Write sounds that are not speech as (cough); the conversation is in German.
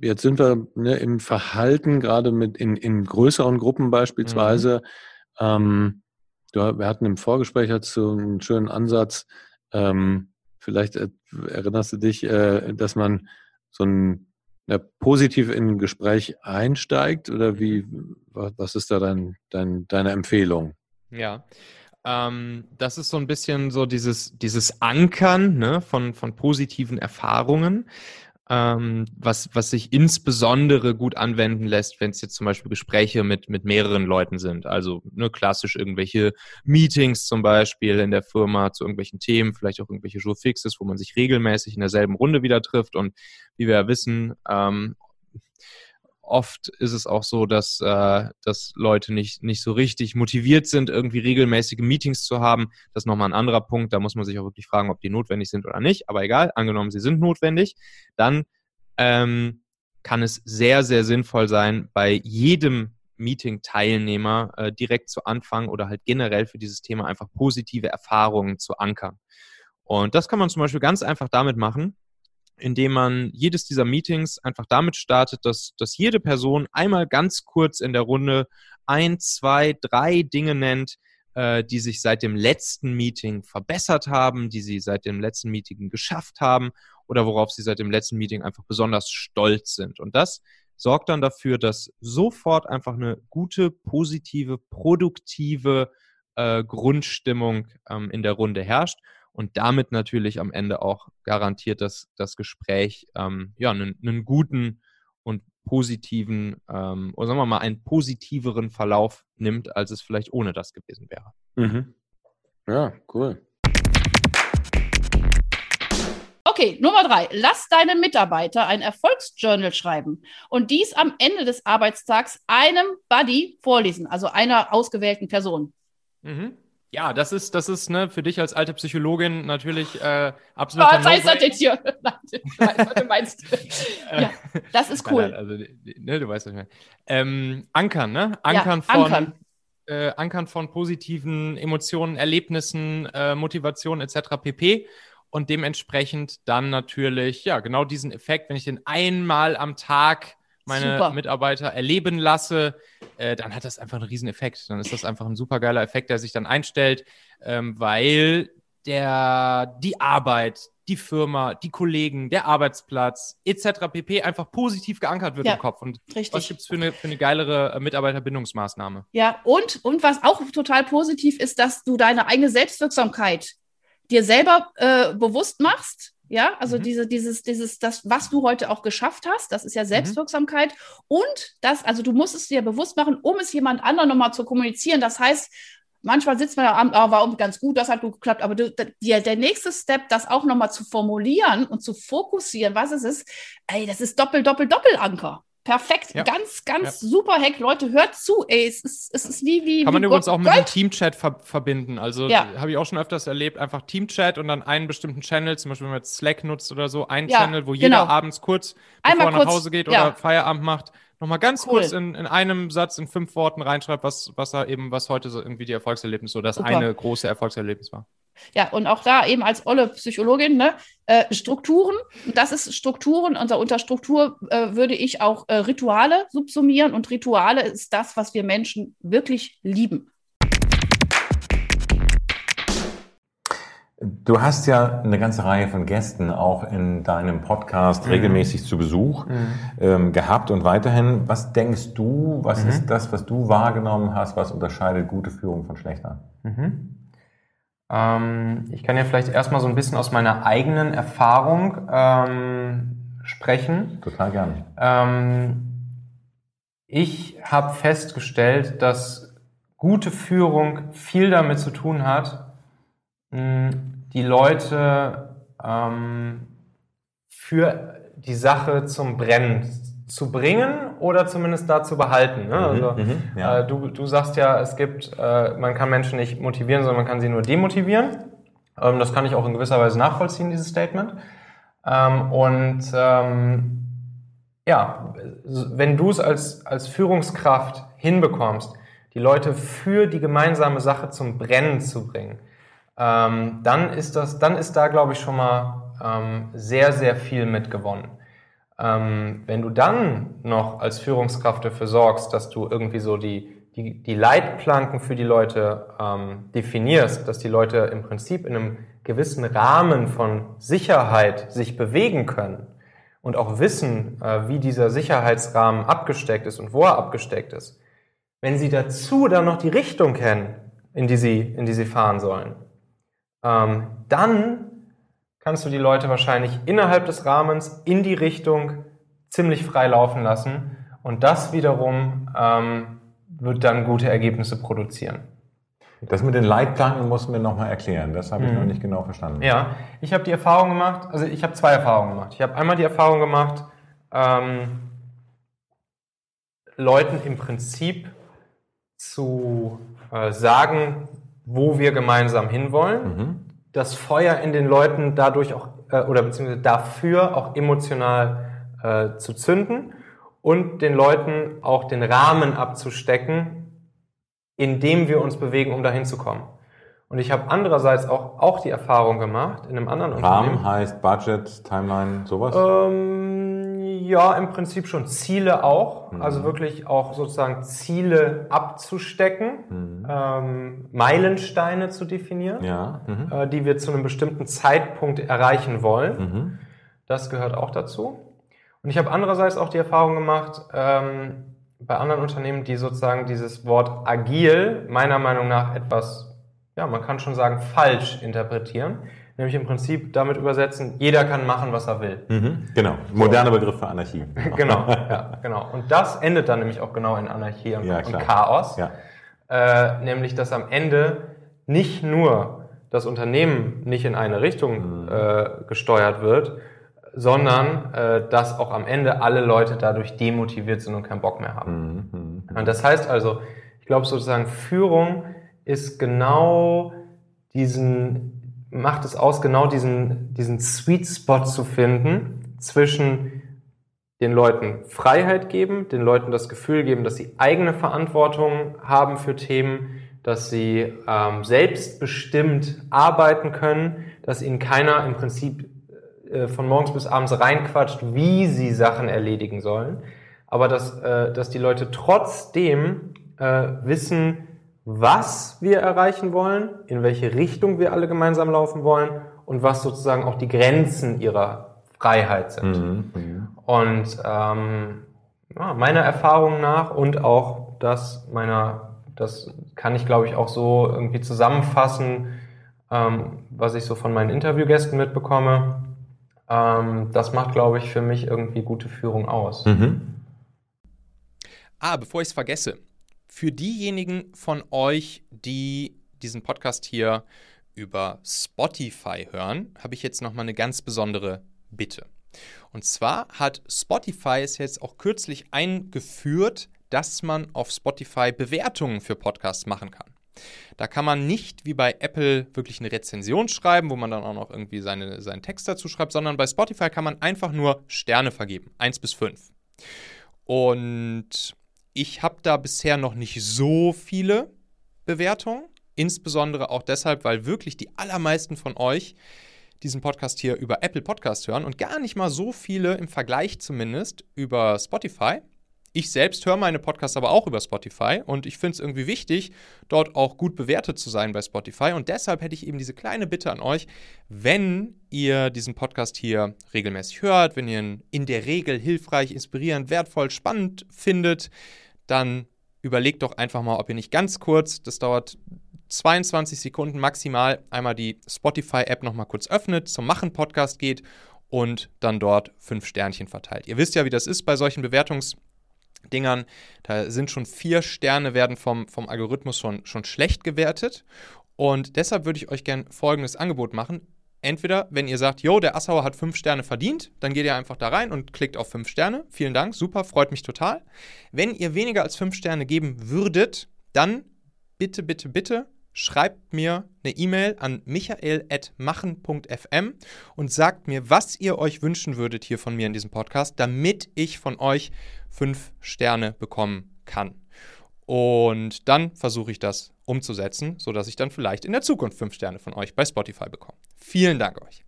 jetzt sind wir ne, im Verhalten, gerade mit in, in größeren Gruppen beispielsweise. Mhm. Ähm, du, wir hatten im Vorgespräch dazu einen schönen Ansatz. Ähm, vielleicht äh, erinnerst du dich, äh, dass man so ein ja, positiv in ein Gespräch einsteigt oder wie, was ist da dein, dein, deine Empfehlung? Ja, ähm, das ist so ein bisschen so dieses, dieses Ankern ne, von, von positiven Erfahrungen ähm, was, was sich insbesondere gut anwenden lässt, wenn es jetzt zum Beispiel Gespräche mit, mit mehreren Leuten sind. Also ne, klassisch irgendwelche Meetings zum Beispiel in der Firma zu irgendwelchen Themen, vielleicht auch irgendwelche Fixes, wo man sich regelmäßig in derselben Runde wieder trifft. Und wie wir ja wissen, ähm, oft ist es auch so, dass, äh, dass Leute nicht, nicht so richtig motiviert sind, irgendwie regelmäßige Meetings zu haben. Das ist nochmal ein anderer Punkt. Da muss man sich auch wirklich fragen, ob die notwendig sind oder nicht. Aber egal, angenommen, sie sind notwendig, dann ähm, kann es sehr, sehr sinnvoll sein, bei jedem Meeting-Teilnehmer äh, direkt zu Anfang oder halt generell für dieses Thema einfach positive Erfahrungen zu ankern. Und das kann man zum Beispiel ganz einfach damit machen, indem man jedes dieser Meetings einfach damit startet, dass, dass jede Person einmal ganz kurz in der Runde ein, zwei, drei Dinge nennt, äh, die sich seit dem letzten Meeting verbessert haben, die sie seit dem letzten Meeting geschafft haben oder worauf sie seit dem letzten Meeting einfach besonders stolz sind. Und das sorgt dann dafür, dass sofort einfach eine gute, positive, produktive äh, Grundstimmung ähm, in der Runde herrscht und damit natürlich am Ende auch garantiert, dass das Gespräch ähm, ja, einen, einen, guten und positiven, ähm, oder sagen wir mal, einen positiveren Verlauf nimmt, als es vielleicht ohne das gewesen wäre. Mhm. Ja, cool. Okay, Nummer drei. Lass deinen Mitarbeiter ein Erfolgsjournal schreiben und dies am Ende des Arbeitstags einem Buddy vorlesen, also einer ausgewählten Person. Mhm. Ja, das ist, das ist ne, für dich als alte Psychologin natürlich äh, absolut. Was heißt das jetzt hier? (laughs) was du meinst. (laughs) ja, das ist cool. Also, ne, du weißt, was ich meine. Ähm, ankern, ne? Ankern ja, von. Ankern. Äh, ankern von positiven Emotionen, Erlebnissen, äh, Motivation etc. pp. Und dementsprechend dann natürlich, ja, genau diesen Effekt, wenn ich den einmal am Tag meine super. Mitarbeiter erleben lasse, äh, dann hat das einfach einen riesen Effekt. Dann ist das einfach ein super geiler Effekt, der sich dann einstellt, ähm, weil der, die Arbeit, die Firma, die Kollegen, der Arbeitsplatz etc. pp. einfach positiv geankert wird ja, im Kopf. Und richtig. was gibt es für eine, für eine geilere äh, Mitarbeiterbindungsmaßnahme? Ja, und, und was auch total positiv ist, dass du deine eigene Selbstwirksamkeit dir selber äh, bewusst machst ja, also mhm. diese, dieses, dieses, das, was du heute auch geschafft hast, das ist ja mhm. Selbstwirksamkeit. Mhm. Und das, also du musst es dir bewusst machen, um es jemand anderem nochmal zu kommunizieren. Das heißt, manchmal sitzt man am Abend, oh, war ganz gut, das hat gut geklappt, aber du, der, der nächste Step, das auch nochmal zu formulieren und zu fokussieren, was es ist, ey, das ist Doppel, Doppel, Doppelanker. Perfekt, ja. ganz, ganz ja. super Hack. Leute, hört zu, ey, es ist, es ist wie, wie. Kann man wie übrigens auch mit dem Teamchat ver verbinden. Also ja. habe ich auch schon öfters erlebt, einfach Teamchat und dann einen bestimmten Channel, zum Beispiel wenn man jetzt Slack nutzt oder so, einen Channel, wo jeder genau. abends kurz, bevor er nach Hause geht oder Feierabend macht, nochmal ganz cool. kurz in, in einem Satz, in fünf Worten reinschreibt, was, was er eben, was heute so irgendwie die Erfolgserlebnis oder das Super. eine große Erfolgserlebnis war. Ja, und auch da eben als olle Psychologin, ne, äh, Strukturen, das ist Strukturen, unter, unter Struktur äh, würde ich auch äh, Rituale subsumieren und Rituale ist das, was wir Menschen wirklich lieben. Du hast ja eine ganze Reihe von Gästen auch in deinem Podcast mhm. regelmäßig zu Besuch mhm. ähm, gehabt und weiterhin. Was denkst du, was mhm. ist das, was du wahrgenommen hast, was unterscheidet gute Führung von schlechter? Mhm. Ähm, ich kann ja vielleicht erstmal so ein bisschen aus meiner eigenen Erfahrung ähm, sprechen. Total gerne. Ähm, ich habe festgestellt, dass gute Führung viel damit zu tun hat, die Leute ähm, für die Sache zum Brennen zu bringen oder zumindest da zu behalten. Ne? Mhm, also, mhm, ja. äh, du, du sagst ja, es gibt, äh, man kann Menschen nicht motivieren, sondern man kann sie nur demotivieren. Ähm, das kann ich auch in gewisser Weise nachvollziehen, dieses Statement. Ähm, und ähm, ja, wenn du es als, als Führungskraft hinbekommst, die Leute für die gemeinsame Sache zum Brennen zu bringen, ähm, dann ist das, dann ist da, glaube ich, schon mal ähm, sehr, sehr viel mit gewonnen. Ähm, wenn du dann noch als Führungskraft dafür sorgst, dass du irgendwie so die, die, die Leitplanken für die Leute ähm, definierst, dass die Leute im Prinzip in einem gewissen Rahmen von Sicherheit sich bewegen können und auch wissen, äh, wie dieser Sicherheitsrahmen abgesteckt ist und wo er abgesteckt ist, wenn sie dazu dann noch die Richtung kennen, in die sie, in die sie fahren sollen, ähm, dann kannst du die Leute wahrscheinlich innerhalb des Rahmens in die Richtung ziemlich frei laufen lassen und das wiederum ähm, wird dann gute Ergebnisse produzieren. Das mit den Leitplanken muss mir nochmal erklären. Das habe ich mhm. noch nicht genau verstanden. Ja, ich habe die Erfahrung gemacht, also ich habe zwei Erfahrungen gemacht. Ich habe einmal die Erfahrung gemacht, ähm, Leuten im Prinzip zu äh, sagen, wo wir gemeinsam hinwollen, mhm. Das Feuer in den Leuten dadurch auch, äh, oder beziehungsweise dafür auch emotional äh, zu zünden und den Leuten auch den Rahmen abzustecken, in dem wir uns bewegen, um dahin zu kommen. Und ich habe andererseits auch, auch die Erfahrung gemacht in einem anderen Rahmen Unternehmen. Rahmen heißt Budget, Timeline, sowas? Ähm, ja, im Prinzip schon. Ziele auch. Mhm. Also wirklich auch sozusagen Ziele abzustecken, mhm. ähm, Meilensteine zu definieren, ja. mhm. äh, die wir zu einem bestimmten Zeitpunkt erreichen wollen. Mhm. Das gehört auch dazu. Und ich habe andererseits auch die Erfahrung gemacht, ähm, bei anderen Unternehmen, die sozusagen dieses Wort agil meiner Meinung nach etwas, ja, man kann schon sagen, falsch interpretieren. Nämlich im Prinzip damit übersetzen, jeder kann machen, was er will. Mhm, genau. Moderner so. Begriff für Anarchie. (laughs) genau, ja, genau. Und das endet dann nämlich auch genau in Anarchie und, ja, und Chaos. Ja. Äh, nämlich, dass am Ende nicht nur das Unternehmen nicht in eine Richtung mhm. äh, gesteuert wird, sondern äh, dass auch am Ende alle Leute dadurch demotiviert sind und keinen Bock mehr haben. Mhm. Und das heißt also, ich glaube sozusagen, Führung ist genau diesen, macht es aus, genau diesen, diesen Sweet Spot zu finden zwischen den Leuten Freiheit geben, den Leuten das Gefühl geben, dass sie eigene Verantwortung haben für Themen, dass sie ähm, selbstbestimmt arbeiten können, dass ihnen keiner im Prinzip äh, von morgens bis abends reinquatscht, wie sie Sachen erledigen sollen, aber dass, äh, dass die Leute trotzdem äh, wissen, was wir erreichen wollen, in welche Richtung wir alle gemeinsam laufen wollen und was sozusagen auch die Grenzen ihrer Freiheit sind. Mhm, mhm. und ähm, ja, meiner Erfahrung nach und auch das meiner, das kann ich glaube ich auch so irgendwie zusammenfassen, ähm, was ich so von meinen Interviewgästen mitbekomme, ähm, das macht, glaube ich, für mich irgendwie gute Führung aus. Mhm. Ah, bevor ich es vergesse, für diejenigen von euch, die diesen Podcast hier über Spotify hören, habe ich jetzt nochmal eine ganz besondere Bitte. Und zwar hat Spotify es jetzt auch kürzlich eingeführt, dass man auf Spotify Bewertungen für Podcasts machen kann. Da kann man nicht wie bei Apple wirklich eine Rezension schreiben, wo man dann auch noch irgendwie seine, seinen Text dazu schreibt, sondern bei Spotify kann man einfach nur Sterne vergeben, 1 bis 5. Und ich habe da bisher noch nicht so viele Bewertungen, insbesondere auch deshalb, weil wirklich die allermeisten von euch diesen Podcast hier über Apple Podcast hören und gar nicht mal so viele im Vergleich zumindest über Spotify. Ich selbst höre meine Podcasts aber auch über Spotify und ich finde es irgendwie wichtig, dort auch gut bewertet zu sein bei Spotify. Und deshalb hätte ich eben diese kleine Bitte an euch, wenn ihr diesen Podcast hier regelmäßig hört, wenn ihr ihn in der Regel hilfreich, inspirierend, wertvoll, spannend findet, dann überlegt doch einfach mal, ob ihr nicht ganz kurz, das dauert 22 Sekunden maximal, einmal die Spotify-App nochmal kurz öffnet, zum Machen-Podcast geht und dann dort fünf Sternchen verteilt. Ihr wisst ja, wie das ist bei solchen Bewertungs- Dingern. Da sind schon vier Sterne, werden vom, vom Algorithmus schon, schon schlecht gewertet. Und deshalb würde ich euch gerne folgendes Angebot machen. Entweder, wenn ihr sagt, yo, der Assauer hat fünf Sterne verdient, dann geht ihr einfach da rein und klickt auf fünf Sterne. Vielen Dank, super, freut mich total. Wenn ihr weniger als fünf Sterne geben würdet, dann bitte, bitte, bitte schreibt mir eine E-Mail an michael.machen.fm und sagt mir, was ihr euch wünschen würdet hier von mir in diesem Podcast, damit ich von euch fünf Sterne bekommen kann. Und dann versuche ich das umzusetzen, sodass ich dann vielleicht in der Zukunft fünf Sterne von euch bei Spotify bekomme. Vielen Dank euch.